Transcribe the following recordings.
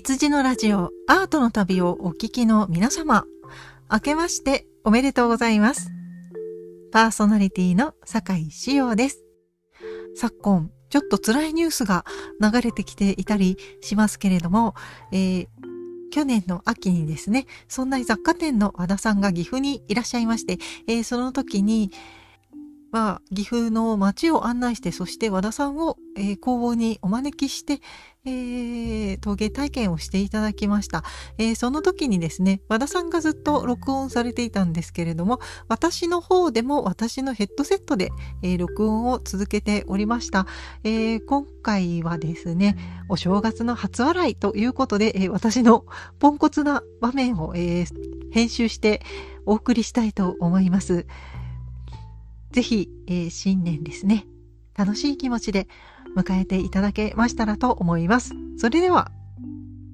羊のラジオアートの旅をお聞きの皆様、明けましておめでとうございます。パーソナリティの坂井志陽です。昨今、ちょっと辛いニュースが流れてきていたりしますけれども、えー、去年の秋にですね、そんな雑貨店の和田さんが岐阜にいらっしゃいまして、えー、その時に、まあ、岐阜の街を案内して、そして和田さんを、えー、工房にお招きして、えー、陶芸体験をしていただきました、えー、その時にですね、和田さんがずっと録音されていたんですけれども、私の方でも私のヘッドセットで、えー、録音を続けておりました、えー、今回はですね、お正月の初笑いということで、えー、私のポンコツな場面を、えー、編集してお送りしたいと思います。ぜひ、えー、新年ですね、楽しい気持ちで迎えていただけましたらと思います。それでは、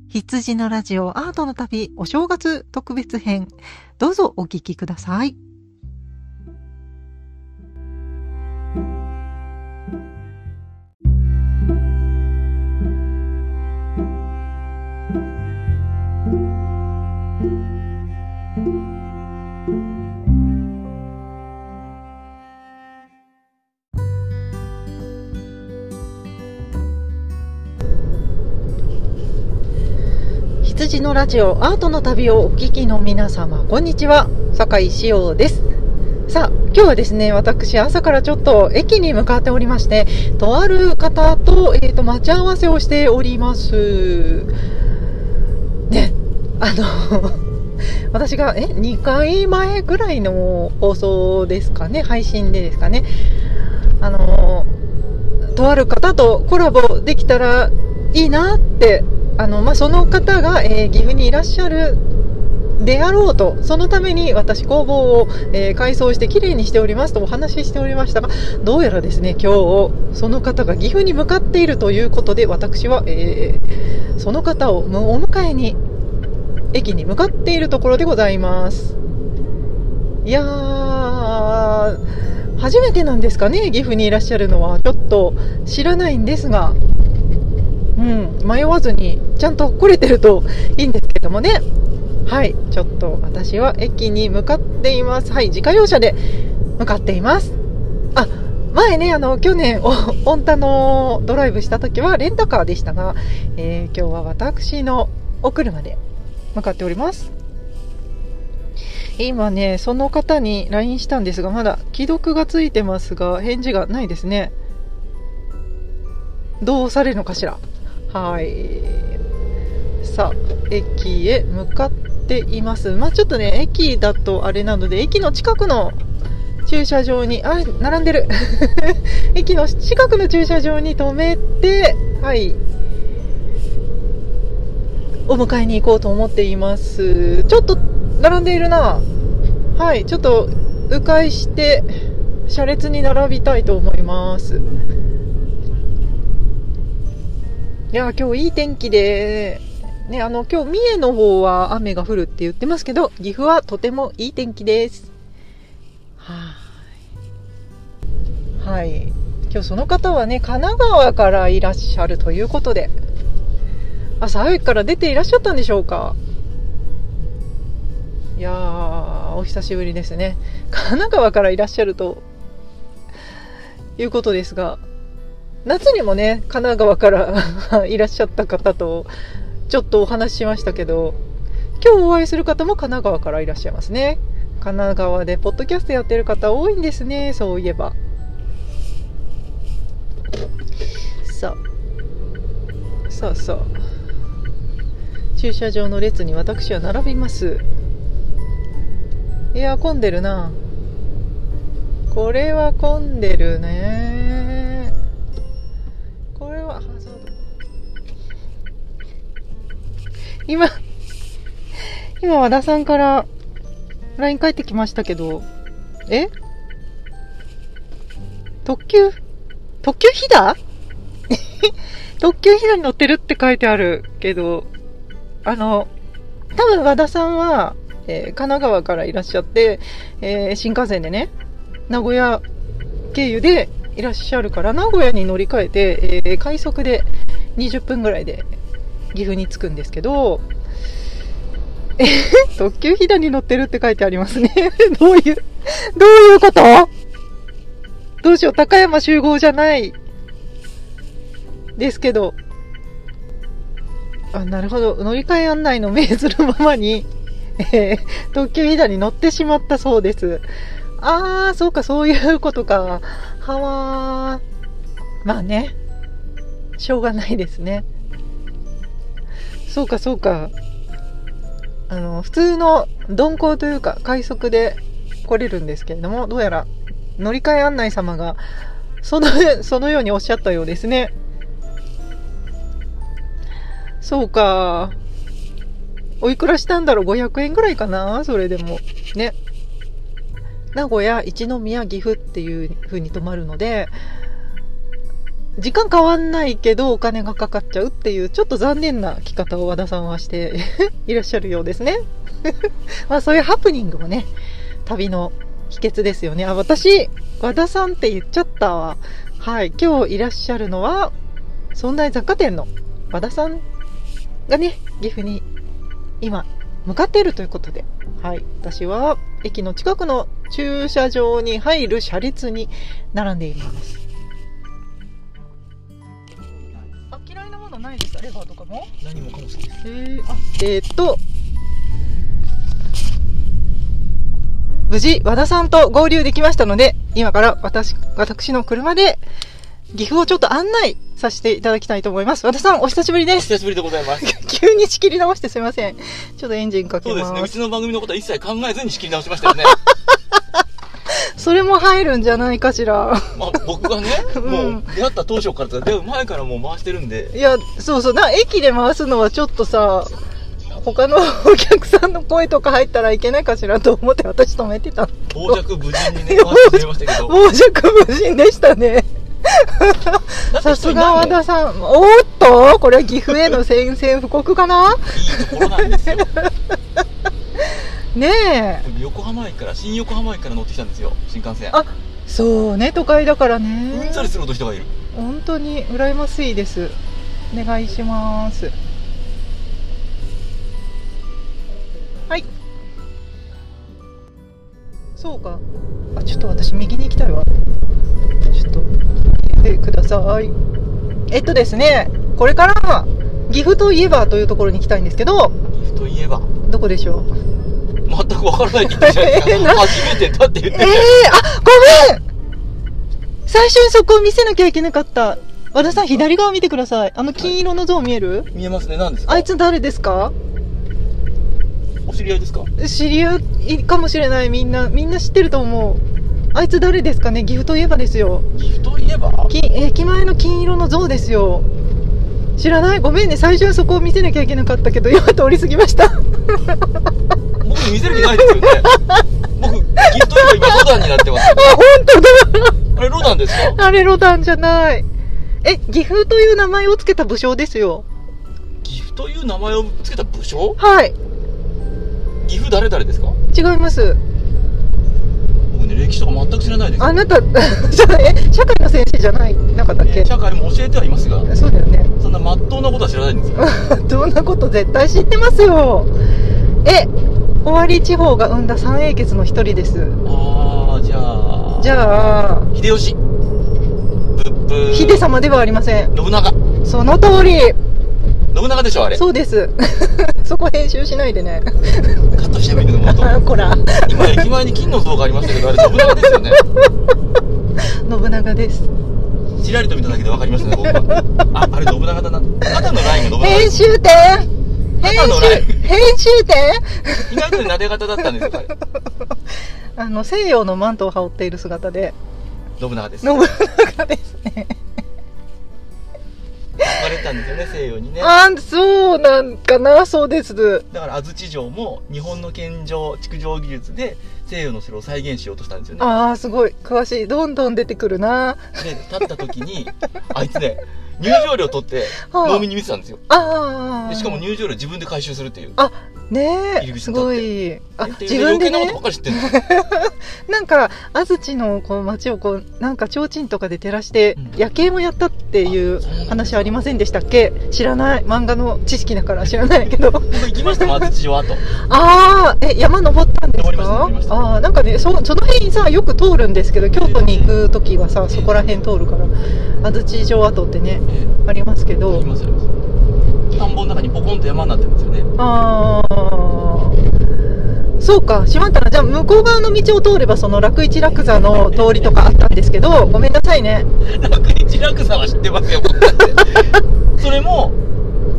羊のラジオアートの旅お正月特別編、どうぞお聴きください。羊のラジオアートの旅をお聞きの皆様こんにちは。酒井志陽です。さあ今日はですね私朝からちょっと駅に向かっておりましてとある方と,、えーと、待ち合わせをしております。ねあの 私がえ2回前ぐらいの放送ですかね配信でですかね。あのとある方とコラボできたらいいなってあの、まあ、その方が、えー、岐阜にいらっしゃるであろうと、そのために私工房を、えー、改装してきれいにしておりますとお話ししておりましたが、どうやらですね、今日、その方が岐阜に向かっているということで、私は、えー、その方をお迎えに、駅に向かっているところでございます。いやー、初めてなんですかね、岐阜にいらっしゃるのは。ちょっと知らないんですが、うん、迷わずにちゃんと来れてるといいんですけどもね。はい。ちょっと私は駅に向かっています。はい。自家用車で向かっています。あ前ねあの去年オンタのドライブした時はレンタカーでしたが、えー、今日は私のお車で向かっております。今ねその方に LINE したんですがまだ既読がついてますが返事がないですね。どうされるのかしら。はい。さあ駅へ向かっています。まあちょっとね駅だとあれなので駅の近くの駐車場にあ並んでる。駅の近くの駐車場に止めてはい。お迎えに行こうと思っています。ちょっと並んでいるな。はいちょっと迂回して車列に並びたいと思います。いや、今日いい天気で、ね、あの、今日三重の方は雨が降るって言ってますけど、岐阜はとてもいい天気です。はい。はい。今日その方はね、神奈川からいらっしゃるということで、朝早くから出ていらっしゃったんでしょうかいやー、お久しぶりですね。神奈川からいらっしゃるということですが、夏にもね、神奈川から いらっしゃった方と、ちょっとお話ししましたけど、今日お会いする方も神奈川からいらっしゃいますね。神奈川でポッドキャストやってる方多いんですね、そういえば。さあ、さあさあ、駐車場の列に私は並びます。いや、混んでるな。これは混んでるね。今、今和田さんから LINE 返ってきましたけど、え？特急？特急ひだ 特急ひだに乗ってるって書いてあるけど、あの、多分和田さんは、えー、神奈川からいらっしゃって、えー、新幹線でね、名古屋経由でいらっしゃるから、名古屋に乗り換えて、えー、快速で20分ぐらいで岐阜に着くんですけど、え 特急ひだに乗ってるって書いてありますね。どういう、どういうこと？どうしよう、高山集合じゃない。ですけど。あ、なるほど。乗り換え案内の命ずるままに、えー、特急ひだに乗ってしまったそうです。あー、そうか、そういうことか。はわー。まあね。しょうがないですね。そうか、そうか。あの、普通の鈍行というか快速で来れるんですけれども、どうやら乗り換え案内様がその、そのようにおっしゃったようですね。そうか。おいくらしたんだろう ?500 円ぐらいかな？それでも。ね。名古屋、一宮、岐阜っていう風に泊まるので、時間変わんないけどお金がかかっちゃうっていうちょっと残念な着方を和田さんはして いらっしゃるようですね。まあそういうハプニングもね、旅の秘訣ですよね。あ、私、和田さんって言っちゃったわ。はい、今日いらっしゃるのは、存在雑貨店の和田さんがね、岐阜に今向かっているということで、はい、私は駅の近くの駐車場に入る車列に並んでいます。レバーとかも何もかも好きですえー、あえー、っと無事和田さんと合流できましたので今から私私の車で岐阜をちょっと案内させていただきたいと思います。和田さん、お久しぶりです。お久しぶりでございます。急に仕切り直してすみません。ちょっとエンジンかけます。そうですね。うちの番組のことは一切考えずに仕切り直しましたよね。それも入るんじゃないかしら。まあ、僕がね、もう出会った当初から出会う前からもう回してるんで。いや、そうそう、な、駅で回すのはちょっとさ、他の お客さんの声とか入ったらいけないかしらと思って私止めてた傍若無人にね、回してましたけど。傍若無人でしたね。さすが和田さん。おっとこれは岐阜への宣戦布告かな？いいところなんですよ。ねえ。横浜駅から新横浜駅から乗ってきたんですよ新幹線。あそうね都会だからね。うんざりする人がいる本当に羨ましいですお願いしますはいそうかあちょっと私右に行きたいわちょっと見てくださいえっとですねこれから岐阜といえばというところに行きたいんですけど岐阜といえばどこでしょう全くわからないって言ってじゃないですか。初めてだって言ってええー、あ、ごめん最初にそこを見せなきゃいけなかった。和田さん、左側見てください。あの金色の像見える、はい、見えますね。何ですか？あいつ誰ですか？お知り合いですか？知り合いかもしれない。みんな、みんな知ってると思う。あいつ誰ですかね？岐阜といえばですよ。岐阜といえば？駅前の金色の像ですよ。知らない？ごめんね。最初はそこを見せなきゃいけなかったけど、今通り過ぎました。僕に見せる気ないですよね。僕ギフト今ロダンになってます あ本当だ。あれロダンですか？あれロダンじゃない。え岐阜という名前を付けた武将ですよ。岐阜という名前を付けた武将？はい。岐阜誰々ですか？違います。僕ね歴史とか全く知らないです。あなた え？社会の先生じゃないなかったっけ、社会も教えてはいますがそうだよね。そんなまっとうなことは知らないんですよ。どんなこと絶対知ってますよ。え？尾張地方が生んだ三英傑の一人です。ああじゃあじゃあ秀吉。ブッブ秀様ではありません。信長。その通り信長でしょあれ。そうです。そこ編集しないでね。カットしてみるのもと こら。今駅前に金の像がありましたけどあれ信長ですよね。信長です。ちらりと見ただけで分かりましたね僕は。ああれ信長だな。肩のラインが信長編集点。編集、編集点。意外と撫で方だったんですよ、あの、西洋のマントを羽織っている姿で。信長です。信長ですね。生まれたんですよね、西洋にね。あそうなんかな、そうです。だから安土城も日本の建城、築城技術で西洋の城を再現しようとしたんですよね。ああ、すごい。詳しい。どんどん出てくるな。で、立った時に、あいつね、入場料取って 農民に見せたんですよ。ああ。しかも入場料自分で回収するっていう。あ、ねえすごい。あ自分でね。余計なんの。なんか安土のこう街をこうなんか提灯とかで照らしてうん。夜景もやったっていう話ありませんでしたっけ？知らない。漫画の知識だから知らないけど。僕行きました安土城跡ああえ山登ったんですか？ああなんかねそその辺さよく通るんですけど京都に行く時はさそこら辺通るから安土城跡ってね。えありますけえど。行きますあります。田んぼの中にポコンと山になってますよね。ああそうか。しまったな。じゃあ向こう側の道を通ればその楽一楽座の通りとかあったんですけど ごめんなさいね。楽一楽さは知ってますよ それも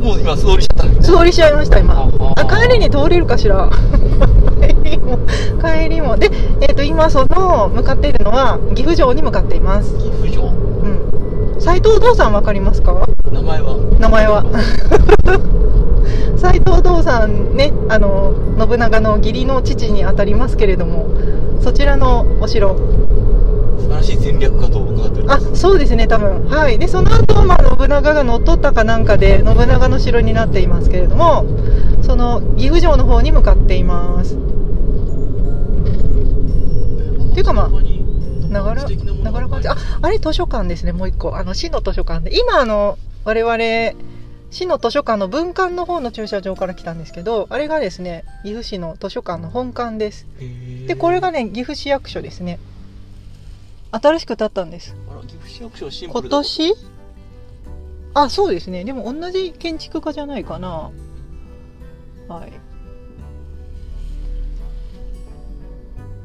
もう今素通りしちゃった。んですね素通りしちゃいました今。ああ。帰りに通れるかしら？帰りも。帰りも。で、えっと今その向かっているのは岐阜城に向かっています。岐阜城。うん斎藤道さんわかりますか？名前は。名前は。斎藤道さんねあの信長の義理の父にあたりますけれどもそちらのお城。素晴らしい戦略家と伺っておりまあすそうですね多分。はい。でその後、まあ信長が乗っ取ったかなんかで信長の城になっていますけれどもその岐阜城の方に向かっています。ていうかまあながら素敵なものながら感じああれ図書館ですねもう一個。あの市の図書館で。今あの我々市の図書館の文館の方の駐車場から来たんですけどあれがですね岐阜市の図書館の本館です。ででこれがね岐阜市役所ですね。新しく建ったんです。今年？あそうですね。でも同じ建築家じゃないかな。はい。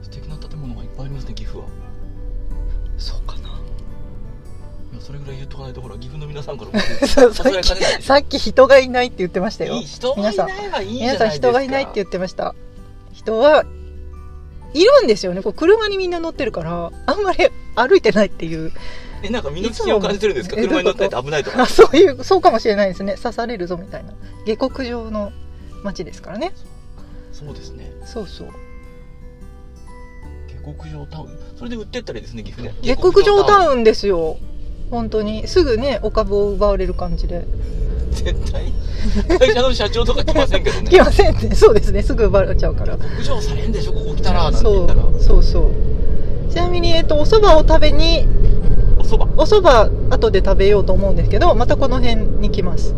素敵な建物がいっぱいありますね岐阜はそうかな。いやそれぐらい言っとかないとほら岐阜の皆さんからも。さっきさっき人がいないって言ってましたよ。いい人がいないはいいじゃ皆さんないですか。人がいないって言ってました。人はいるんですよね。こう車にみんな乗ってるからあんまり歩いてないっていう。えなんか身の危険を感じてるんですか？いつも車に乗ってないと危ないとか。あ そういうそうかもしれないですね。刺されるぞみたいな。下克上の街ですからね。そうですね。そうそう下克上タウン。それで売ってったらいいですね岐阜ね下克上タンウンですよ。本当に。すぐねお株を奪われる感じで。絶対。会社の社長とか来ませんけどね。来ませんねそうですね。すぐ奪われちゃうから。下克上されんでしょここ来たらなんてそう。言ったら。そうそう。ちなみに、えっと、お蕎麦を食べにおそばお蕎麦後で食べようと思うんですけどまたこの辺に来ます。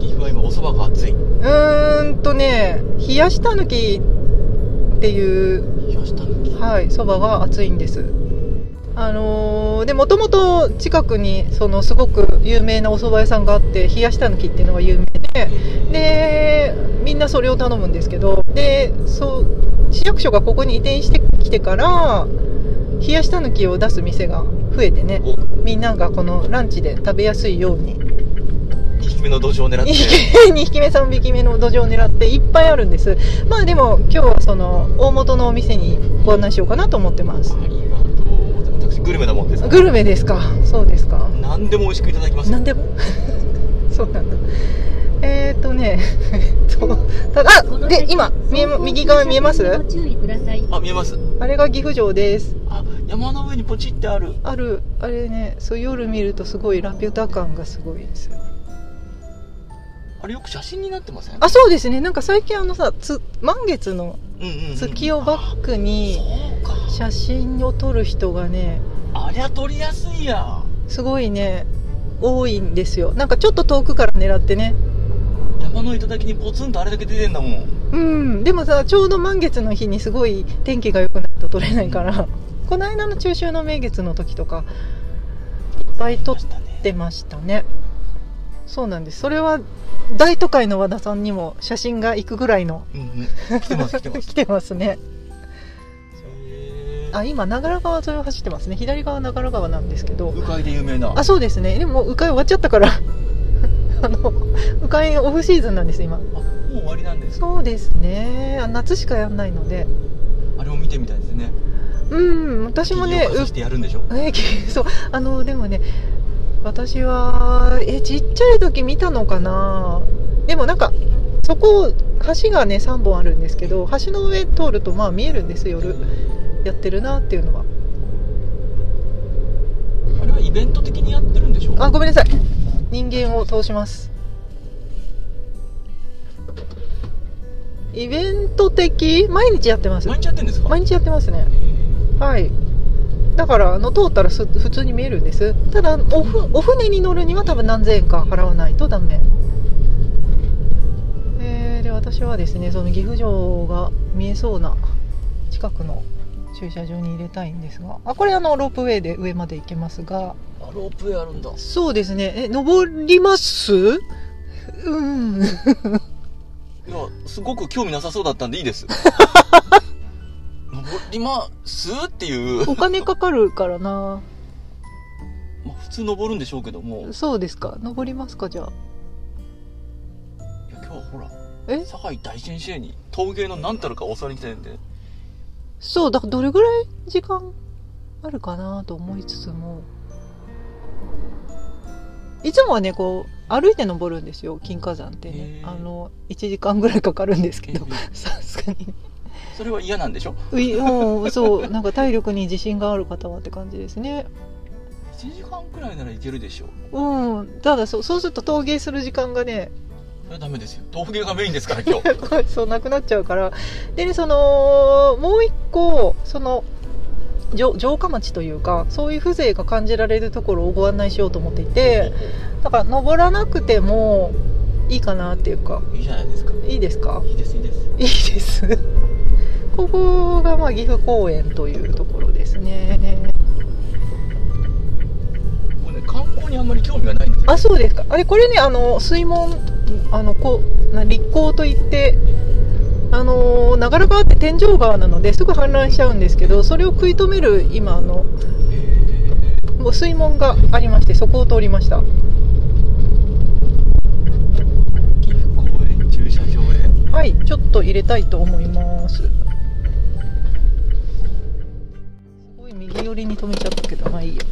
岐阜は今おそばが熱い。うーんとね冷やしたぬきっていうはい蕎麦が熱いんです。あのーでもともと近くにそのすごく有名なお蕎麦屋さんがあって冷やしたぬきっていうのが有名ででみんなそれを頼むんですけどでそう市役所がここに移転してきてから冷やしたぬきを出す店が増えてねお。みんながこのランチで食べやすいように2匹目の土壌を狙って。2匹目2匹目3匹目の土壌を狙っていっぱいあるんです。まあでも今日はその大元のお店にご案内しようかなと思ってます。ありがとう私グルメなもんですグルメですか。そうですか。何でも美味しくいただきます。何でも？そうなんだ。えー、っとねえっ とただあで今見えま右側見えます？ご注意ください。あ見えます。あれが岐阜城です。あ山の上にポチってある。ある。あれねそう夜見るとすごいラピュタ感がすごいですよあれよく写真になってません？あそうですね。なんか最近あのさつ満月の月をバックに写真を撮る人がねありゃ撮りやすいや。すごいね多いんですよ。なんかちょっと遠くから狙ってね。山の頂にポツンとあれだけ出てんだもん。うん。でもさちょうど満月の日にすごい天気が良くないと撮れないから。この間の中秋の名月の時とかいっぱい撮ってましたねそうなんです。それは大都会の和田さんにも写真が行くぐらいのうんうん。来てます来てます。来てますね。あ今長良川沿いを走ってますね。左側長良川なんですけど。鵜飼で有名な。あそうですね。でも鵜飼終わっちゃったから。あの鵜飼オフシーズンなんです今。あもう終わりなんですそうですね。あ夏しかやんないので。あれを見てみたいですね。うん私もね木々をかざしてやるんでしょ？うえきそう。あのでもね私はえちっちゃい時見たのかな？でもなんかそこ橋がね3本あるんですけど橋の上通るとまあ見えるんです夜。やってるなっていうのは。あれはイベント的にやってるんでしょあごめんなさい。人間を通します。イベント的？毎日やってます。毎日やってんですか？毎日やってますね。はいだからあの通ったらす普通に見えるんです。ただおふお船に乗るには多分何千円か払わないとダメ。えーで私はですねその岐阜城が見えそうな近くの駐車場に入れたいんですが。あこれあのロープウェイで上まで行けますが。あロープウェイあるんだ。そうですね。え登ります？うん。いやすごく興味なさそうだったんでいいです。登 りますっていう。お金かかるからな。まあ普通登るんでしょうけども。いやそうですか。登りますかじゃあ。今日はほらえ？堺大先生に陶芸の何たるか教わりに来てるんで。そうだからどれぐらい時間あるかなと思いつつも。いつもはねこう歩いて登るんですよ金華山ってね。あの1時間ぐらいかかるんですけど。さすがにそれは嫌なんでしょ？うそうなんか体力に自信がある方はって感じですね。1時間くらいならいけるでしょう。うんただそうそうすると陶芸する時間がねそれはダメですよ。陶芸がメインですから今日。そうなくなっちゃうから。でねそのもう一個その城城下町というかそういう風情が感じられるところをご案内しようと思っていてだから登らなくてもいいかなっていうか。いいじゃないですか。いいですか？いいですいいです。いいですここがまあ岐阜公園というところですね。ね観光にあんまり興味がないんですよ。あそうですか。あれこれねあの水門あのこうな立港といってあの長良川って天井川なのですぐ氾濫しちゃうんですけどそれを食い止める今あのもう水門がありましてそこを通りました。岐阜公園駐車場へ。はいちょっと入れたいと思いますりに止めちゃったけどまあいいや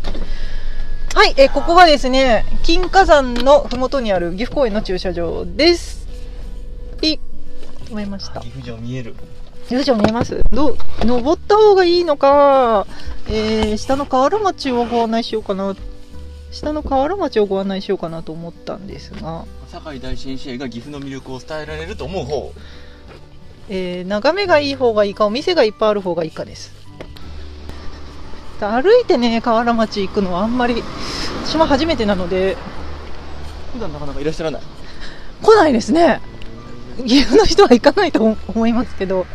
はい、えーここがですね金華山の麓にある岐阜公園の駐車場です。ピッ止めました。岐阜城見える。よいしょ見えます？どう登った方がいいのか、えー下の河原町をご案内しようかな。下の河原町をご案内しようかなと思ったんですが、堺大先生が岐阜の魅力を伝えられると思う方。えー眺めがいい方がいいかお店がいっぱいある方がいいかです歩いてね河原町行くのはあんまり私も初めてなので。普段なかなかいらっしゃらない？来ないですね。岐阜の人は行かないと思いますけど。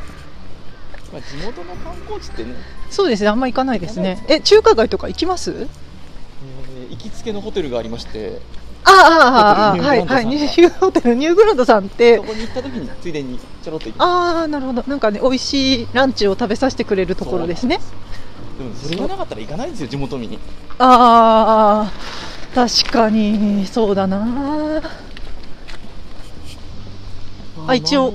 まあ、地元の観光地ってね、そうですねあんま行かないですね。え中華街とか行きます？えー行きつけのホテルがありまして。ああああああはいはい。ニューホテルニューグランドさんって。そこに行った時についでにちょろっと行って。ああなるほど。なんかね美味しいランチを食べさせてくれるところですねでもそれがなかったら行かないんですよ地元民。にああ確かにそうだな。あ一応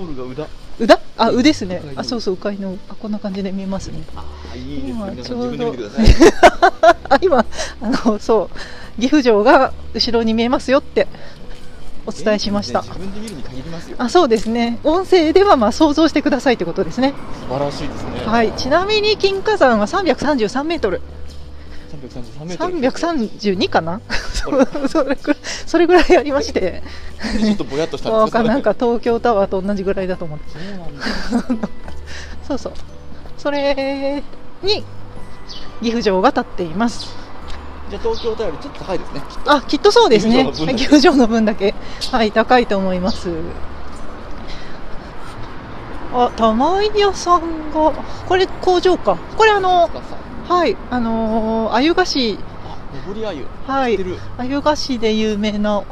うだあうですね。あそうそううかいのあこんな感じで見えますね。あいいです今ね。皆ちょうど。今あのそう岐阜城が後ろに見えますよってお伝えしました。自分で見るに限りますよ。あそうですね。音声ではまあ想像してくださいってことですね。素晴らしいですね。はい。ちなみに金華山は333メートル。333メートル。332かな？それそれぐらいありまして。ちょっとぼやっとしたわんです よかなんか東京タワーと同じぐらいだと思って。そう そうそう。それに岐阜城が立っていますじゃあ東京タワーよりちょっと高いですね。あきっとそうですね。岐阜城の分だけ。はい高いと思います。あ玉井屋さんがこれ工場か。これあのはいあのあ上りあゆはい知ってる。知っ鮎菓子で有名な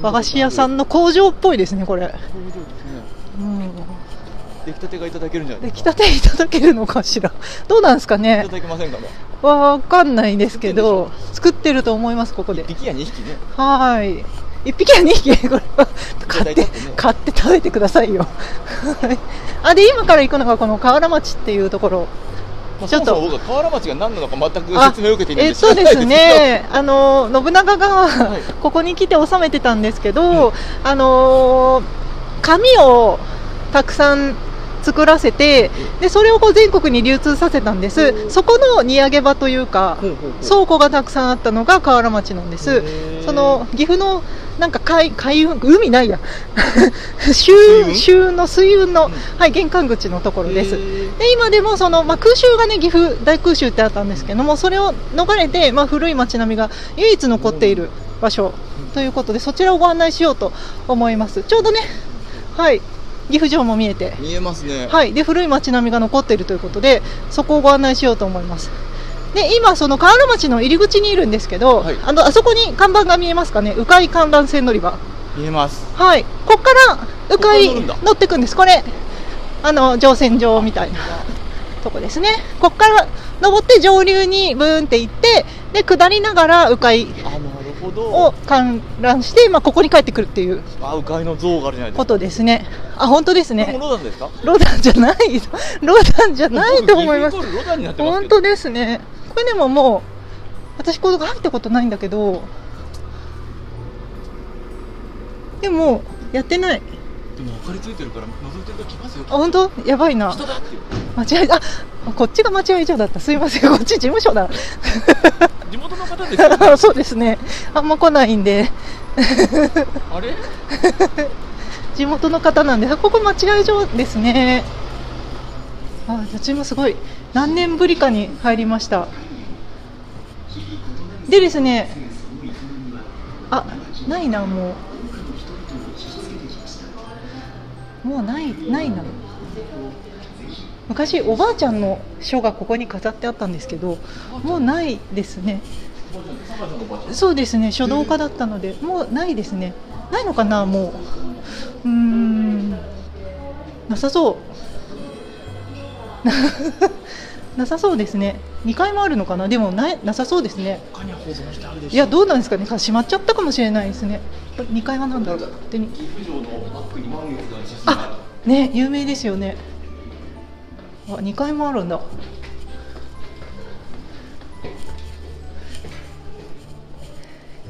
和菓子屋さんの工場っぽいですねこれ、工場出来たてがいただけるんじゃないですか？出来たていただけるのかしら？どうなんですかいねただけませんかねわかんないですけど作ってると思いますここで。1匹や2匹ね。はい。一匹は2匹。これは買ってね。買って食べてくださいよ。はい。あで今から行くのがこの河原町っていうところ。まあ、ちょっと。僕は河原町が何なのか全くあ説明を受けていないえっんで知らとですないですけど。ねあの信長がはい。ここに来て治めてたんですけど、あの紙をたくさん作らせてでそれをこう全国に流通させたんです。そこの荷上げ場というか倉庫がたくさんあったのが河原町なんです。その岐阜のなんか海海運海ないや。周運？周運の水運の、うん。はい、玄関口のところです。で今でもその、まあ、空襲がね岐阜大空襲ってあったんですけどもそれを逃れて、まあ、古い町並みが唯一残っている場所ということでそちらをご案内しようと思います。ちょうどねはい岐阜城も見えて。見えますね。はい、で古い町並みが残っているということでそこをご案内しようと思います。で今その河原町の入り口にいるんですけど、はい。あのあそこに看板が見えますかね？迂回観覧船乗り場。見えます。はい。ここから迂回ここから乗ってくんです。これあの乗船場みたいな とこですね。ここから登って上流にブーンって行ってで下りながら迂回あなるほどを観覧して、まあ、ここに帰ってくるっていう。あ迂回の像があるじゃないですか。ことですね。あ本当ですね。ロダンですか？ロダンじゃない ロダンじゃないと思います。本当ですね。これでももう私これ入ったことないんだけど。でもやってないでも明かりついてるから覗いてると来ますよあ本当？やばいな。人だっていう。間違えあこっちが間違えちゃだった。すいません。こっち事務所だ。地元の方ですよね。そうですね。あんま来ないんで。あれ？地元の方なんで。あここ間違え所ですね。あ私もすごい。何年ぶりかに入りました。でですね。あないなもうもうないないな昔おばあちゃんの書がここに飾ってあったんですけどもうないですね。そうですね書道家だったのでもうないですね。ないのかなもう。うん。なさそう。なさそうですね。2階もあるのかな。でもななさそうですね。いやどうなんですかね。閉まっちゃったかもしれないですね。2階は何だろう。でに岐阜城のバックにあるね有名ですよね。あ2階もあるんだ。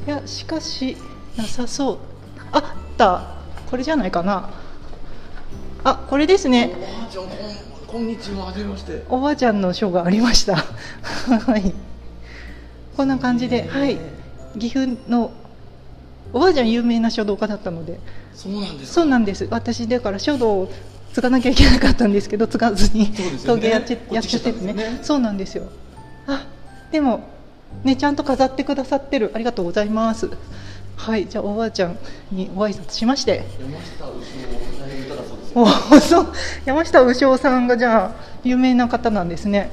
いやしかしなさそう。あった。これじゃないかな。あこれですね。おばあちゃんこんこんにちは。はじめまして。おばあちゃんの書がありました。はい。こんな感じではい。岐阜のおばあちゃん有名な書道家だったのでそうなんですか？そうなんです。私だから書道を継がなきゃいけなかったんですけど継がずに。陶芸やっちゃやっちゃっててね。ねそうなんですよ。あでもねちゃんと飾ってくださってる。ありがとうございます。はいじゃあおばあちゃんにご挨拶しまして。山下牛を大変歌だそうですよおそう。山下牛尾さんがじゃあ有名な方なんですね。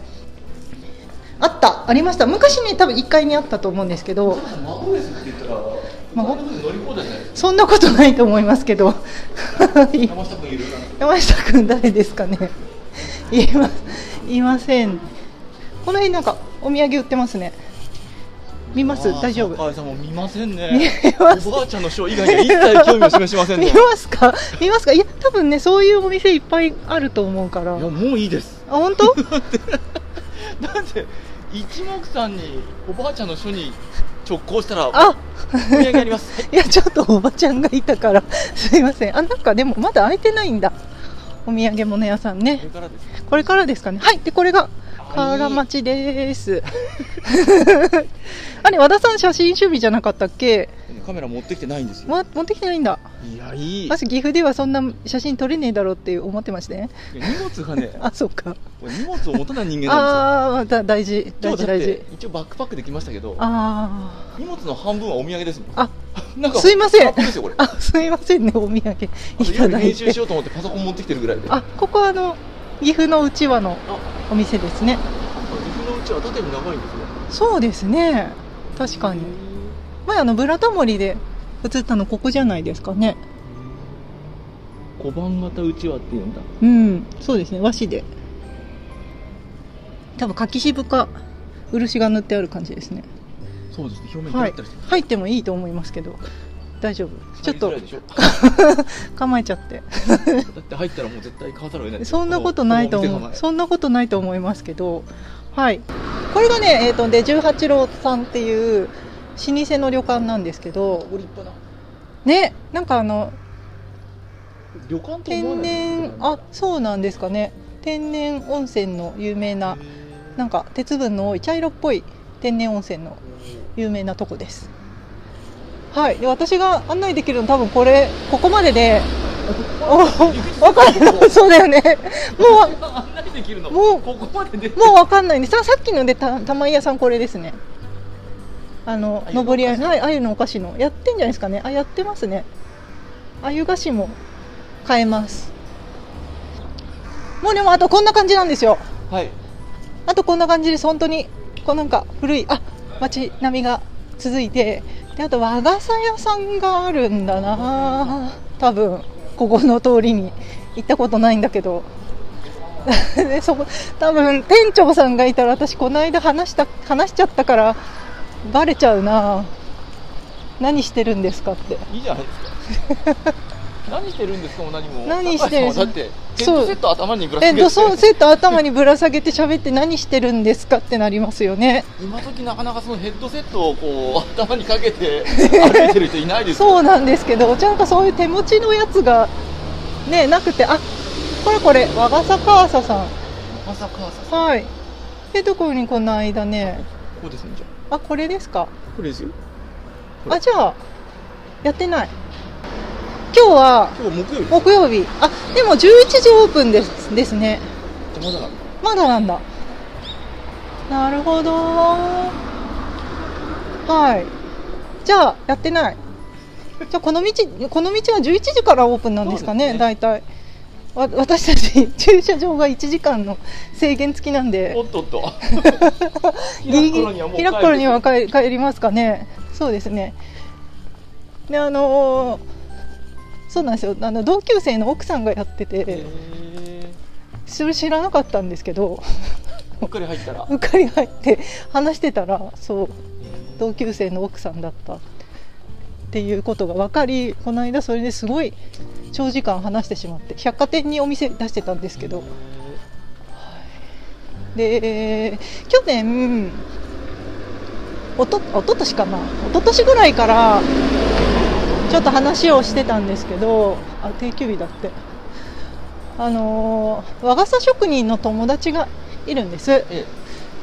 あった。ありました。昔ね多分1階にあったと思うんですけど。孫ですって言ったら孫乗り放題じゃないですかそんなことないと思いますけど。はい山下君誰ですかね？いまいません。この辺なんかお土産売ってますね。見ます？あー大丈夫？さんも見ません見ねます？おばあちゃんの書以外には一切興味を示しませんね。見ますか？見ますか？いや多分ねそういうお店いっぱいあると思うから。あいやもういいです。本当？だって一目散におばあちゃんの書に直行したらあ。お土産あります。は いいやちょっとおばちゃんがいたからすいません。あなんかでもまだ開いてないんだ。お土産物屋さんこねれからですこれからですかね。はいでこれが河原町です。あれ和田さん写真趣味じゃなかったっけ？カメラ持ってきてないんですよ。ま、持ってきてないんだ。いやいい。私岐阜ではそんな写真撮れねえだろうって思ってましたね荷物がね あそうか。荷物を持たない人間なんああーまた大事。ですよ今日だっ大事大事。て一応バックパックできましたけどあ荷物の半分はお土産ですもん。あなんかすいません。あすいませんねお土産。いあとただい夜編集てしようと思ってパソコン持ってきてるぐらいで。あここはあの岐阜のうちわのお店ですね。岐阜のうちは縦に長いんですね。そうですね。確かに。前あのブラタモリで映ったのここじゃないですかね。小判型うちわっていうんだ。うんそうですね。和紙で。多分柿渋か漆が塗ってある感じですね。そうですね。表面はい。光ったりして。入ってもいいと思いますけど大丈夫。ちょっと。構えちゃって。だって入ったらもう絶対買わざるを得ない。そんなことないと思う。そんなことないと思いますけど。はい。これがねえっ、とで十八郎さんっていう老舗の旅館なんですけど。ねなんかあの旅館天然あそうなんですかね。天然温泉の有名ななんか鉄分の多い茶色っぽい天然温泉の有名なとこですはい。で私が案内できるの多分これここまででおわかんないそうだよね。も案内できるの？もうここまでで？うもうわかんないんでささっきのでた玉井屋さんこれですね。あの上り屋はい鮎のお菓子の。やってんじゃないですかね。あやってますね。鮎菓子も買えます。もうでもあとこんな感じなんですよ。はい。あとこんな感じです。本当にこうなんか古いあ街並みが続いてであと和傘屋さんがあるんだな。多分ここの通りに行ったことないんだけど。でそこ多分店長さんがいたら私この間話した話しちゃったからバレちゃうな。何してるんですかって。いいじゃないですか 何してるんですかもう何も。何してるんですだってヘッドセット頭にぶらえ下げて。っとそうセット頭にぶら下げて喋って何してるんですかってなりますよね。今時なかなかそのヘッドセットをこう頭にかけて 歩いてる人いないですよそうなんですけどうちなんかそういう手持ちのやつがねなくてあこれこれ和笠カーサさん。まさかさはい。でどこにこの間ね。こうですねじゃあ。これですか？あこれですよ。あじゃあやってない今日は今日木曜日木曜日。あでも11時オープンですですねまだまだなんだ。なるほど。はい。じゃあやってない。じゃあこの道この道は11時からオープンなんですかねね。大体。わ私たち駐車場が1時間の制限付きなんで。おっとっと。開く頃にはもう開く頃には帰帰りますかね。そうですね。であのーそうなんですよ。あの同級生の奥さんがやっててへそれ知らなかったんですけどーうっかり入ったら？うっかり入って話してたらそう同級生の奥さんだったっていうことが分かりこの間それですごい長時間話してしまって百貨店にお店出してたんですけど。で去年おとおととしかなおととしぐらいからちょっと話をしてたんですけどあ定休日だって。あのー和傘職人の友達がいるんです。え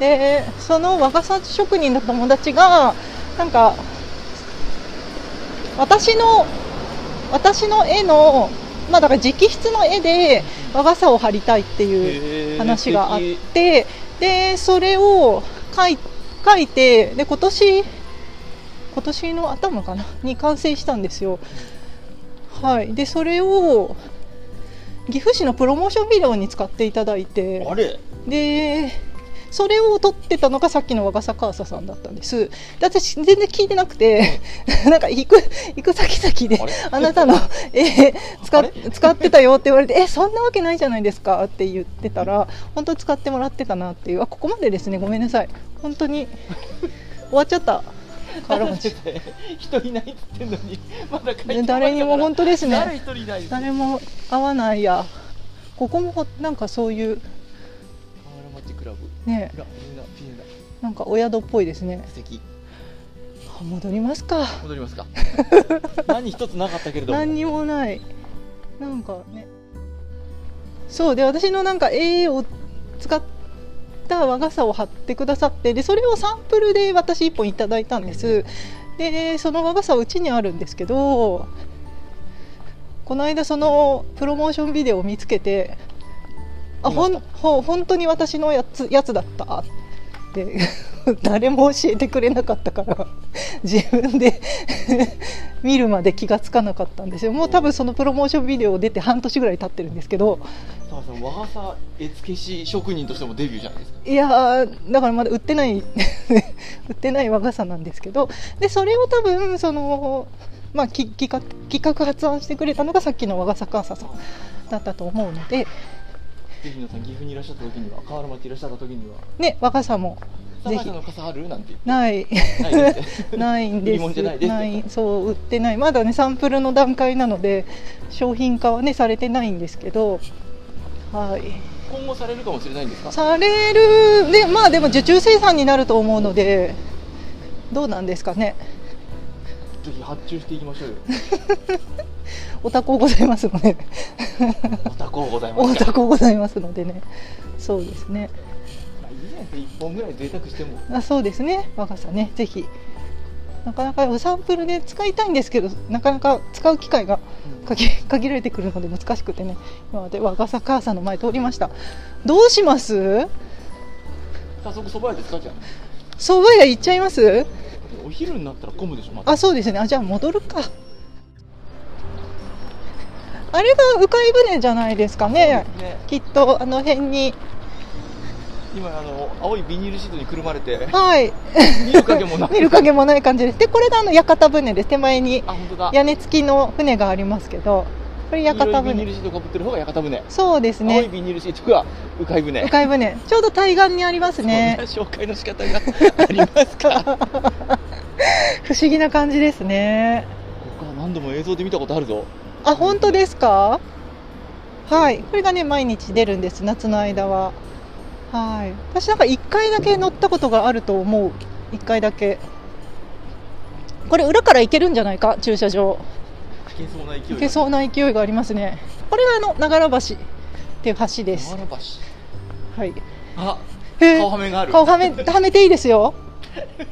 でその和傘職人の友達がなんか私の私の絵のまあだから直筆の絵で和傘を貼りたいっていうえ話があってでそれを書い書いてで今年今年の頭かな？に完成したんですよ。はい。でそれを岐阜市のプロモーションビデオに使っていただいてあれ？でそれを撮ってたのがさっきの和笠カーサさんだったんです。で私全然聞いてなくて なんか行く行く先々であなたの絵使使ってたよって言われてえそんなわけないじゃないですか？って言ってたら本当に使ってもらってたなっていう。あここまでですね。ごめんなさい。本当に終わっちゃった河原町人いないって言ってんのにまだ帰って誰にも本当です誰ね一人いない誰も会わないや。ここもほなんかそういう河原町クラブ。ね。なんかお宿っぽいですね。素敵。あ戻りますか。戻りますか。何一つなかったけれども。何にもない。なんかね。そうで私のなんか絵を使った和傘を貼ってくださってでそれをサンプルで私1本いただいたんです。でその和傘うちにあるんですけどこの間そのプロモーションビデオを見つけてあほんほ本当に私のやつやつだった。って 誰も教えてくれなかったから自分で見るまで気がつかなかったんですよ。もう多分そのプロモーションビデオ出て半年ぐらい経ってるんですけど。澤さん和傘絵付け師職人としてもデビューじゃないですか。いやーだからまだ売ってない 売ってない和傘なんですけど。でそれを多分その、まあ、き企画企画発案してくれたのがさっきの和傘カーサさんだったと思うので。ぜひ皆さん岐阜にいらっしゃった時には河原町いらっしゃった時には。ね和傘もぜひ。なんてない。ないんです。ないそう売ってない。まだねサンプルの段階なので商品化はねされてないんですけど。はい。今後されるかもしれないんですか？される。でまあでも受注生産になると思うのでどうなんですかね。ぜひ発注していきましょうよ。おたこございますので。おたこございますおたこございますのでね。そうですね一本ぐらい贅沢しても。あそうですね。若さね。ぜひ。なかなかサンプルで使いたいんですけどなかなか使う機会が限限られてくるので難しくてね。今まで若さ母さんの前通りました。どうします？早速そば屋で使っちゃう蕎麦屋行っちゃいます？お昼になったら混むでしょまたあそうですね。あじゃあ戻るか。あれが鵜飼船じゃないですかね。ね。きっとあの辺に今あの青いビニールシートにくるまれてはい。見る影もなく見る影もない感じです。でこれがあの屋形船です手前にあ本当だ。屋根付きの船がありますけどこれ屋形船。ビニールシートかぶってる方が屋形船。そうです青いねビニールシートが迂回船。鵜飼船。ちょうど対岸にありますね。そんな紹介の仕方が ありますか？不思議な感じですね。僕は何度も映像で見たことあるぞ。あ本当ですか？はい。これがね毎日出るんです。夏の間ははい。私なんか1回だけ乗ったことがあると思う。1回だけ。これ裏から行けるんじゃないか？駐車場。いけそうな勢い行けそうな勢いがありますね。これがあの長良橋っていう橋です。長良橋。はい。あ顔はめがある。顔はめはめていいですよ。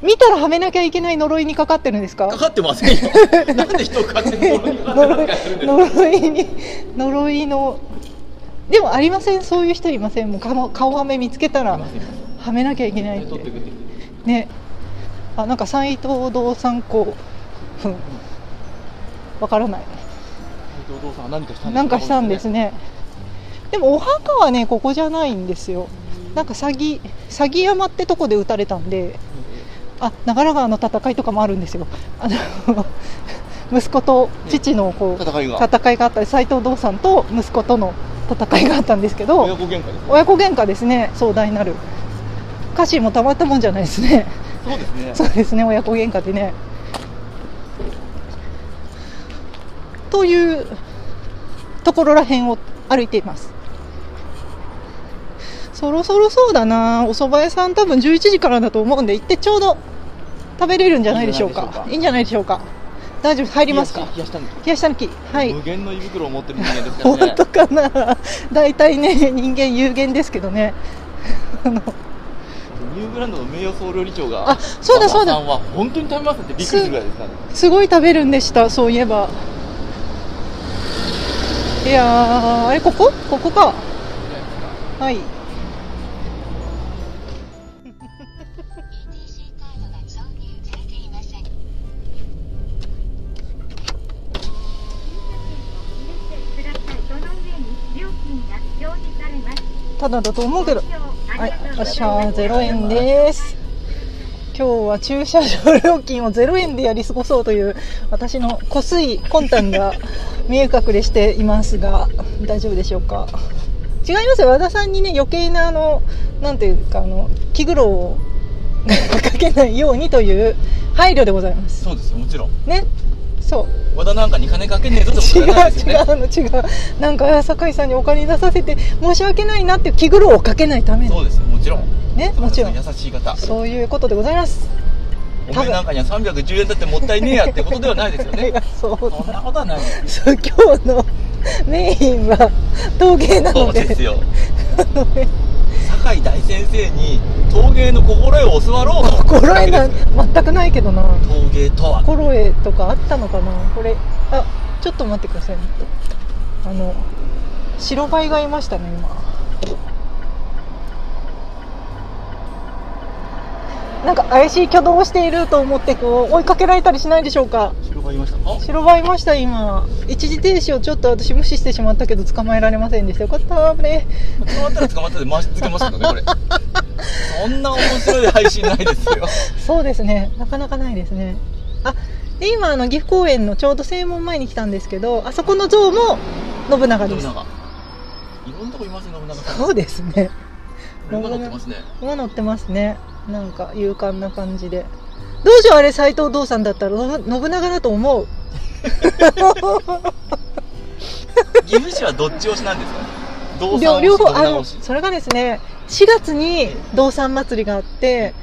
見たらはめなきゃいけない呪いにかかってるんですか？かかってませんよ。なんで人を勝手に呪いにかかってるんですか？呪いに呪いのでもありません？そういう人いません？もう顔顔はめ見つけたらはめなきゃいけないって。ね。あなんか斎藤道産校うん。わからない。斉藤道さんは何かしたんですか？なんかしたんですね。でもお墓はねここじゃないんですよ。なんか詐欺詐欺山ってとこで撃たれたんで。あ長良川の戦いとかもあるんですよ。あの息子と父のこう戦いが。戦いがあった。り斎藤道さんと息子との戦いがあったんですけど親子喧嘩です親子喧嘩ですね。壮大なる。歌詞もたまったもんじゃないですね。そうですね。そうですね。親子喧嘩でね。というところらへんを歩いています。そろそろそうだな。お蕎麦屋さん多分11時からだと思うんで行ってちょうど食べれるんじゃないでしょうか。いいんじゃないでしょうか大丈夫入りますか？冷やし冷やした冷やした抜きはい。無限の胃袋を持ってる人間ですからね。本当かな？大体ね人間有限ですけどね。あの。ニューグランドの名誉総料理長があそうだそうだ。さんは本当に食べますってびっくりするぐらいですからね。すごい食べるんでしたそういえば。いやーあれここ？ここか。はいただだと思うけど。ははいよっしゃー0円です。今日は駐車場料金を0円でやり過ごそうという私の濃い魂胆が見え隠れしていますが大丈夫でしょうか？違いますよ。和田さんにね余計なあのなんていうかあの気苦労を かけないようにという配慮でございます。そうですよもちろん。ねそう。和田なんかに金かけねえぞって違うことないですよね。違うの違う。なんか酒井さんにお金出させて申し訳ないなって気苦労をかけないために。そうですよもちろん。ねもちろん。優しい方。そういうことでございます。お前なんかには310円だってもったいねえやってことではないですよいねやそう。そんなことはないそう今日のメインは陶芸なそので。うですよ 井大先生に陶芸の心得を教わろうと。心得な全くないけどな。陶芸とは。心得とかあったのかな。これあちょっと待ってくださいね。あの白バイがいましたね今。なんか怪しい挙動をしていると思ってこう追いかけられたりしないでしょうか白がいましたか白バイいました今。一時停止をちょっと私無視してしまったけど捕まえられませんでした。よかったね捕まったら捕まったで回し続けますけどねこれ。そんな面白い配信ないですよ。そうですね。なかなかないですね。あで今あの岐阜公園のちょうど正門前に来たんですけどあそこの像も信長です。信長。いろんなとこいますね信長さん。そうですね。馬乗ってますね。馬乗ってますね。なんか勇敢な感じでどうしようあれ斎藤道さんだったらの信長だと思う？岐阜市はどっち推しなんですか？道産両両方あのそれがですね4月に道産祭りがあって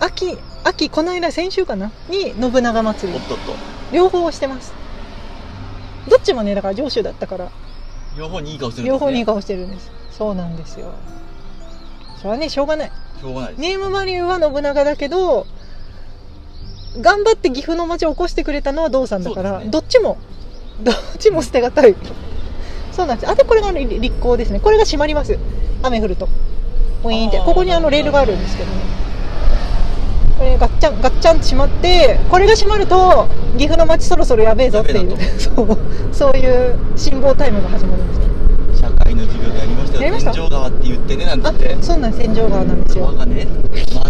秋秋この間先週かな？に信長祭り。おっとっと。両方してます。どっちもねだから上州だったから。両方にいい顔してるんですね。両方にいい顔してるんです。そうなんですよ。それはねしょうがない。しょうがないネームバリューは信長だけど頑張って岐阜の町を起こしてくれたのは道さんだから、ね。どっちも どっちも捨てがたい。そうなんです。あとこれがあの立立校ですね。これが閉まります。雨降ると。ウィーンって。ここにあのレールがあるんですけど。ねこれガッチャンガッチャンって閉まってこれが閉まると岐阜の町そろそろやべえぞっていう。そう。そういう辛抱タイムが始まるんですね社会の授業でやりました。よした。天井川って言ってねなんてそうなんです。戦場川なんですよ。川がね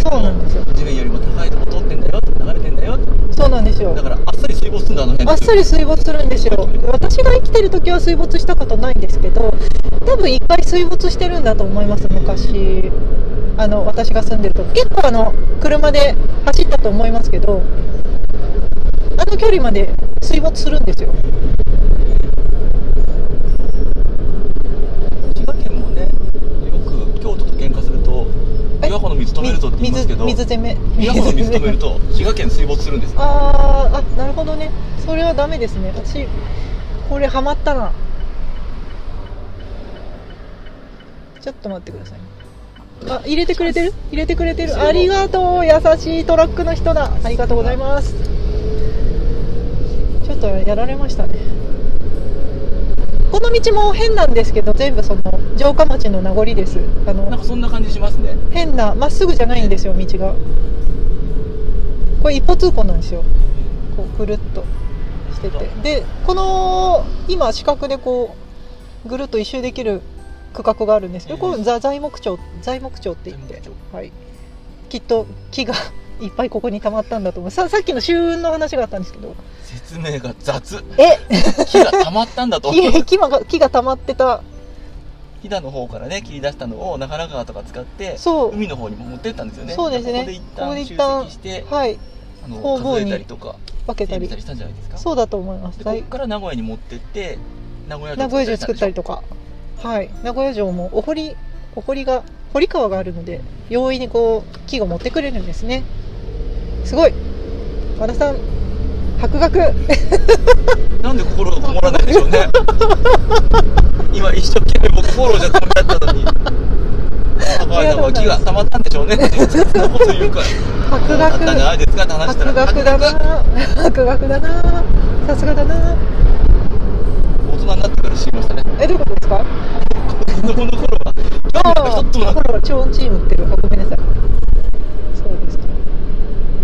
そうなんですよ。地面よりも高いとこ通ってんだよ流れてんだよ。そうなんですよ。だからあっさり水没するんだあの辺あっさり水没するんですよ。私が生きてる時は水没したことないんですけど多分一回水没してるんだと思います昔。あの私が住んでると結構あの車で走ったと思いますけどあの距離まで水没するんですよ滋賀県もねよく京都と喧嘩すると琵琶湖の水止めるぞって言いますけど。水水攻め。琵琶湖の水止めると滋賀県水没するんですよ。あーあなるほどね。それはダメですね。私これハマったな。ちょっと待ってくださいね。あ入れてくれてる？入れてくれてる？ありがとう。優しいトラックの人だ。ありがとうございます。ちょっとやられましたねこの道も変なんですけど全部その城下町の名残です。あのなんかそんな感じしますね。変なまっすぐじゃないんですよ道が。これ一歩通行なんですよ。こうぐるっとしてて。でこの今四角でこうぐるっと一周できる区画があるんですけどこれザ材木町材木町って言って。はい。きっと木がいっぱいここに溜まったんだと思う。ささっきの秋雲の話があったんですけど。説明が雑。え？木が溜まったんだと。木木が木が溜まってた。飛騨の方からね切り出したのを長良川とか使ってそう。海の方にも持ってったんですよね。そうですね。ここで一旦集積してはい。あの数えたりとか分けたり。したんじゃないですか。そうだと思います。でここから名古屋に持ってって名古屋名古屋城作ったりととか。はい。名古屋城もお堀お堀が堀川があるので容易にこう木が持ってくれるんですねすごい。和田さん博学。なんで心がこもらないんでしょうね。今一生懸命僕フォローじゃつもりだったのに。高いの木が溜まったんでしょうね。そんなこと言うから。博あったんじゃな学いですかって話したら。博学だな。博学だな。さすがだな。大人になってから知りましたね。えどういうことですか？子供の頃はああ一つもなくほら超音チームってる。あごめんなさい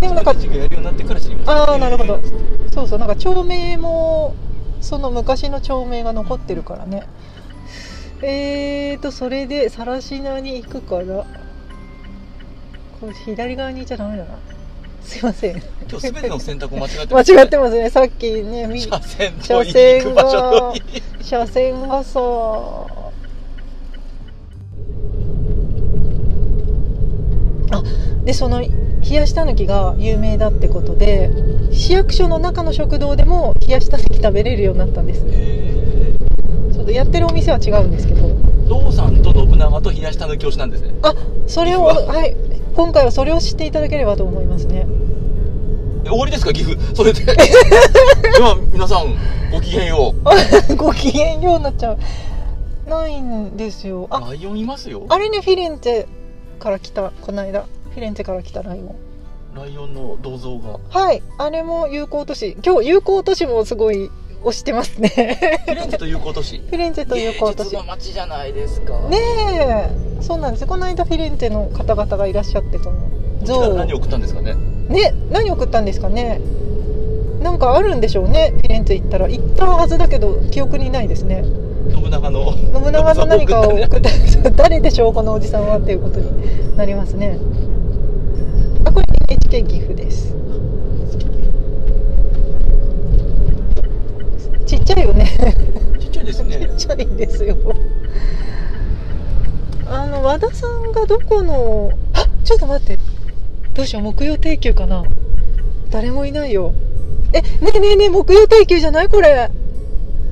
でもなんかやるようになってから知りましたああなるほど。そうそうなんか町名もその昔の町名が残ってるからね。えーとそれで更科に行くから。これ左側にいちゃダメだな。すいません。今日すべての選択を間違って間ますね。違ってますね。さっきねみ車線と車行く線が場所といい車線がさ。あでその冷やしたぬきが有名だってことで市役所の中の食堂でも冷やしたぬき食べれるようになったんです。えちょっとやってるお店は違うんですけど。ー、道さんと信長と冷やした抜き推しなんですね。あそれをははい。今回はそれを知っていただければと思いますね。え終わりですか岐阜。それで。では皆さんごきげんようご機嫌ようになっちゃう。ないんですよ。あライオンいますよ。あれねフィレンツェから来たこの間フィレンツェから来たライオン。ライオンの銅像が。はい。あれも友好都市。今日友好都市もすごい推してますね。フィレンツェと友好都市。フィレンツェと友好都市。芸術の街じゃないですか。ねえ。そうなんです。この間フィレンツェの方々がいらっしゃってこの像何を送ったんですかね？ね。何送ったんですかね？なんかあるんでしょうね。フィレンツェ行ったら。行ったはずだけど記憶にないですね。信長の。信長の何かを送送った。誰でしょうこのおじさんはっていうことになりますね。あこれ NHK 岐阜です。ちっちゃいよね。ちっちゃいですね。ちっちゃいんですよ。あの和田さんがどこのあちょっと待って。どうしよう木曜定休かな。誰もいないよ。えねえねえねえ木曜定休じゃない？これ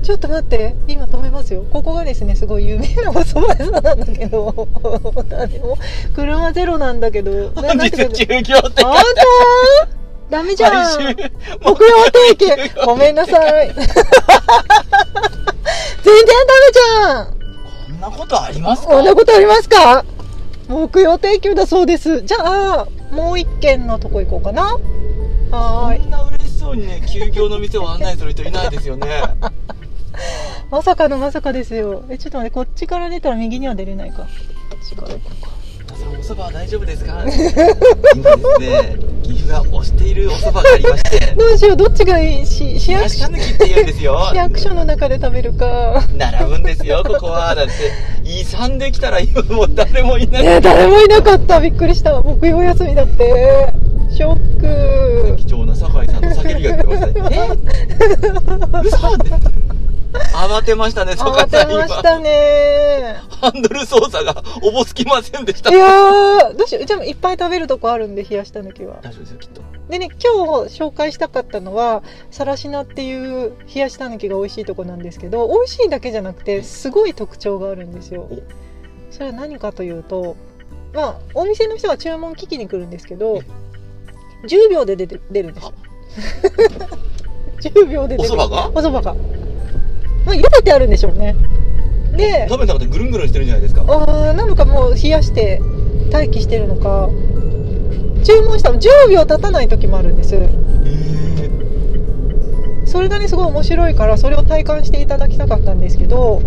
ちょっと待って。今止めますよ。ここがですねすごい有名なお蕎麦屋さんなんだけど。誰も。車ゼロなんだけど。な本日休業ってあんたダメじゃん。木曜定期ごめんなさい。全然ダメじゃん。こんなことありますか？こんなことありますか？木曜定休だそうです。じゃあもう一軒のとこ行こうかな。はーいこんな嬉しそうにね休業の店を案内する人いないですよね まさかのまさかですよ。えちょっと待ってこっちから出たら右には出れないか。こっちから行こうか皆さんお蕎麦は大丈夫ですか？今ですね岐阜が推しているお蕎麦がありまして。どうしようどっちがいい？し市役東所って言うんですよ。市役所の中で食べるか。並ぶんですよここは。なんて。勇んできたら今もう誰もいない。え誰もいなかった。びっくりした。木曜休みだって。ショック。貴重な酒井さんの叫びが聞こえましたね。え？嘘って慌てましたね酒慌井さんてましたね。ハンドル操作がおぼつきませんでした。いやーどうしよう。じゃあいっぱい食べるとこあるんで冷やした抜きは大丈夫ですよきっと。でね今日紹介したかったのはさらしなっていう冷やしたぬきが美味しいとこなんですけど美味しいだけじゃなくてすごい特徴があるんですよ。お。それは何かというとまあお店の人が注文聞きに来るんですけど10秒で出て出るんですよ。10 秒で出る。お蕎麦が？お蕎麦がまあ茹でてあるんでしょうね。で食べたことぐるんぐるんしてるんじゃないですか。あーなのかもう冷やして待機してるのか。注文したの10秒経たない時もあるんです。えー、それがねすごい面白いからそれを体感していただきたかったんですけど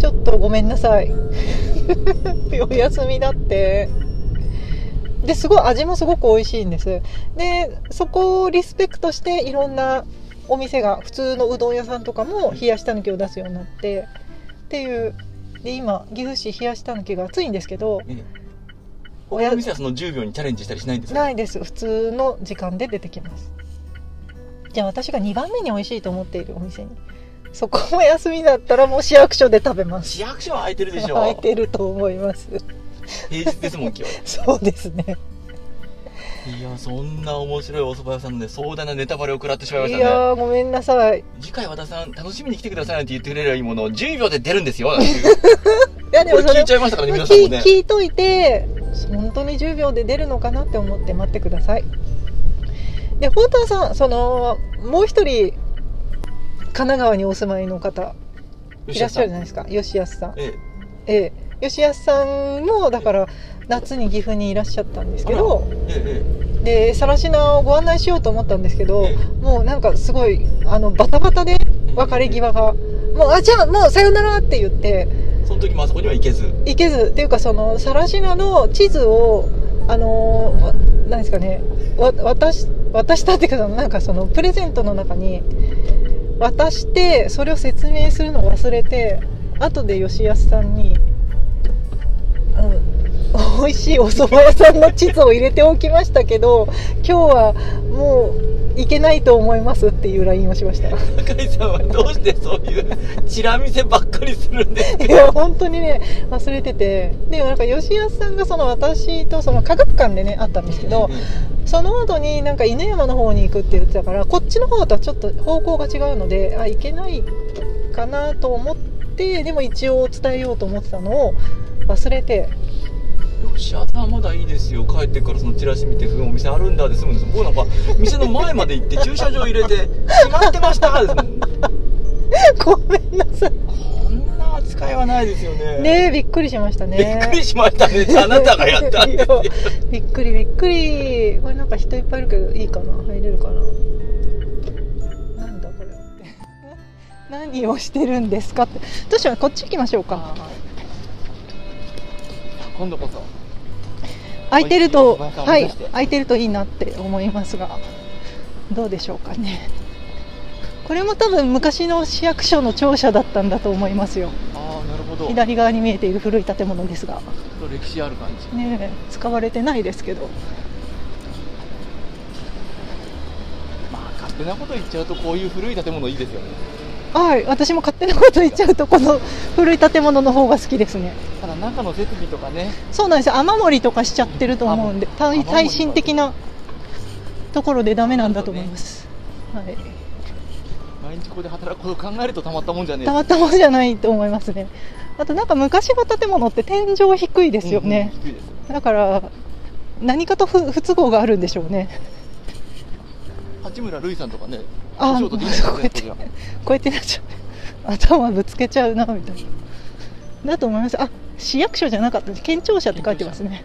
ちょっとごめんなさい。お休みだって。ですごい味もすごく美味しいんです。でそこをリスペクトしていろんなお店が普通のうどん屋さんとかも冷やしたぬきを出すようになってっていうで今岐阜市冷やしたぬきが暑いんですけどええ。親の店はその10秒にチャレンジしたりしないんですか？ないです。普通の時間で出てきます。じゃあ私が2番目に美味しいと思っているお店にそこも休みだったらもう市役所で食べます。市役所は空いてるでしょ空いてると思います。平日ですもん今日。そうですねいやそんな面白いお蕎麦屋さんで壮大なネタバレを食らってしまいまいしたね。やーごめんなさい。い次回和田さん楽しみに来てくださいなんて言ってくれればいいものを10秒で出るんですよいう。やでこれ聞もそれいちゃいましたからね皆さん聞もね。聞いといて本当に10秒で出るのかなって思って待ってください。で本当はさそのもう一人神奈川にお住まいの方いらっしゃるじゃないですか。吉安さん。え。ええ、吉安さんもだから夏に岐阜にいらっしゃったんですけどええで更科をご案内しようと思ったんですけどえもうなんかすごいあのバタバタで別れ際が「もうあじゃあもうさよなら」って言ってえその時もあそこには行けず。行けずっていうかその更科の地図をあのわ何ですかねわ渡し渡したっていうかなんかそのプレゼントの中に渡してそれを説明するのを忘れて後で吉安さんに美味しいお蕎麦屋さんの地図を入れておきましたけど今日はもう行けないと思いますっていう LINE をしました。中井さんはどうしてそういうチラ見せばっかりするんですか？いや本当にね忘れてて。でもなんか吉安さんがその私とその科学館でね会ったんですけどその後になんか犬山の方に行くって言ってたからこっちの方とはちょっと方向が違うのであ行けないかなと思ってでも一応伝えようと思ってたのを忘れて吉田さんまだいいですよ。帰ってからそのチラシ見て「お店あるんだ」で済むんです。僕なんか店の前まで行って駐車場入れて「閉まってました」ですもん。ごめんなさい。こんな扱いはないですよね。ねえびっくりしましたね。びっくりしましたね。あなたがやったんで びっくりびっくり。これなんか人いっぱいいるけどいいかな？入れるかな？なんだこれはって。何をしてるんですかって。どうしようこっち行きましょうか今度こそ。空いてるとはい空いてるといいなって思いますがどうでしょうかね。これも多分昔の市役所の庁舎だったんだと思いますよ。ああなるほど。左側に見えている古い建物ですが。歴史ある感じ。ねえ使われてないですけど。まあ勝手なこと言っちゃうとこういう古い建物いいですよね。はい私も勝手なこと言っちゃうとこの古い建物の方が好きですね中の設備とかね。そうなんですよ。雨漏りとかしちゃってると思うんで耐耐震的なところでダメなんだと思います、はい、毎日ここで働くことを考えるとたまったもんじゃねえ。たまったもんじゃないと思いますね。あとなんか昔の建物って天井低いですよね、うんうんだから何かと不不都合があるんでしょうね。八村塁さんとかねあお仕事できないですねこうやってこうやってなっちゃう。頭ぶつけちゃうなみたいな。だと思います。あ市役所じゃなかった県庁舎って書いてますね。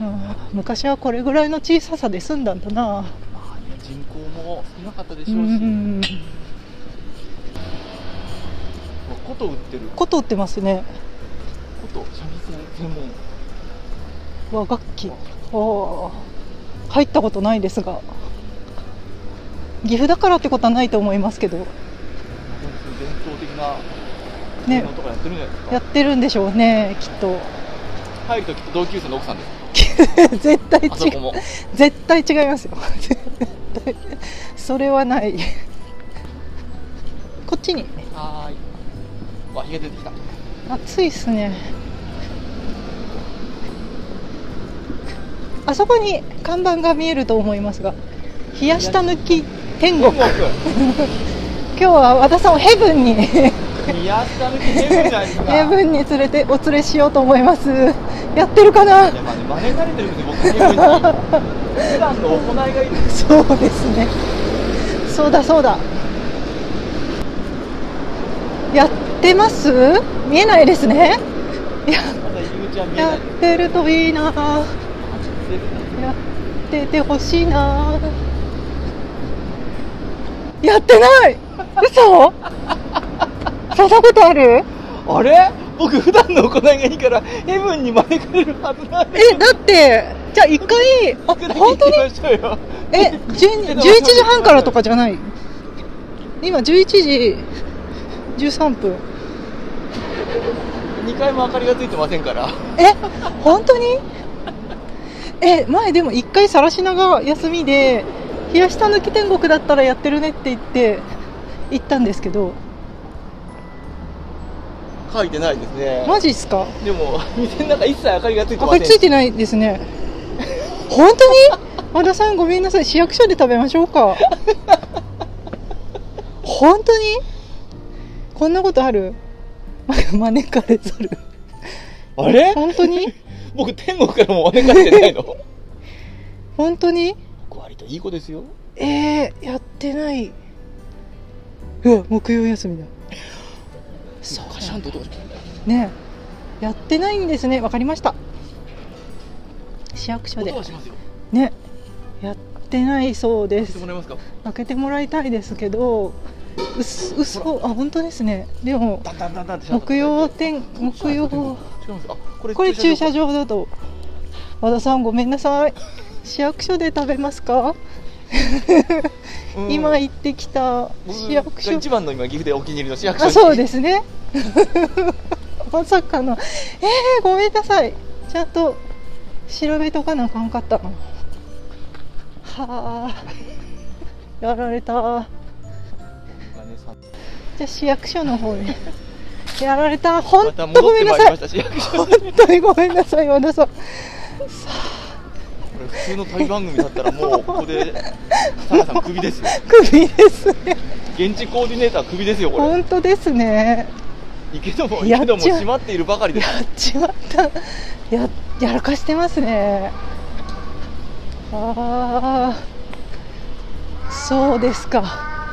うん。昔はこれぐらいの小ささで済んだんだな。まあね人口も少なかったでしうょうし。ん琴売ってる。琴売ってますね。琴三味線専門和楽器。おー入ったことないですが。岐阜だからってことはないと思いますけど。伝統的なね。やってるんじゃないですか、やってるんでしょうねきっと。入るときっと同級生の奥さんです。絶対違う。絶対違いますよ。絶 対それはない。こっちに。はーい。わ日が出てきた。暑いっすね。あそこに看板が見えると思いますが冷やした抜き天国。今日は和田さんをヘブンにヘブンに連れてお連れしようと思います。やってるかな？ねそうですね。そうだそうだ。やってます？見えないですね。い。やってるといいな。やっててほしいな。やってない！嘘？そんなことある？あれ？僕普段の行いがいいからヘブンに招かれるはずなんでえだってじゃあ一回あ本当に？え12 11時半からとかじゃない？今11時13分。2階も明かりがついてませんから。え本当に？え前でも一回さらしなが休みで冷やした抜き天国だったらやってるねって言って行ったんですけど書いてないですね。マジっすか？でも店の中一切明かりがついてあません。これついてないですね。本当に？和田さんごめんなさい。市役所で食べましょうか。本当に？こんなことある？招かれざる。あれ？本当に？僕天国からも招かれてないの？本当に？僕割といい子ですよ。えー、やってない。うわ、木曜休みだ。そうカシャンとどうしねえやってないんですね。わかりました。市役所でね。やってないそうです開けてもらいたいですけど。うす、うそ、あ、本当ですね。でも。木曜店、木曜。これ駐車場だと。和田さん、ごめんなさい。市役所で食べますか？うん。今行ってきた僕市役所。が。一番の今岐阜でお気に入りの市役所あそうですすね。まさかの。えー、ごめんなさい。ちゃんと調べとかなあかんかったなはあ。やられた。じゃあ市役所の方ねやられた。本当ごめんなさい。本当にごめんなさい。和田さんこれ普通の旅番組だったらもうここで タカさんクビですよ。首ですね。現地コーディネータークビですよこれ。本当ですね。池戸もやっちゃう池戸も閉まっているばかりです。やっちまった。ややらかしてますね。ああそうですか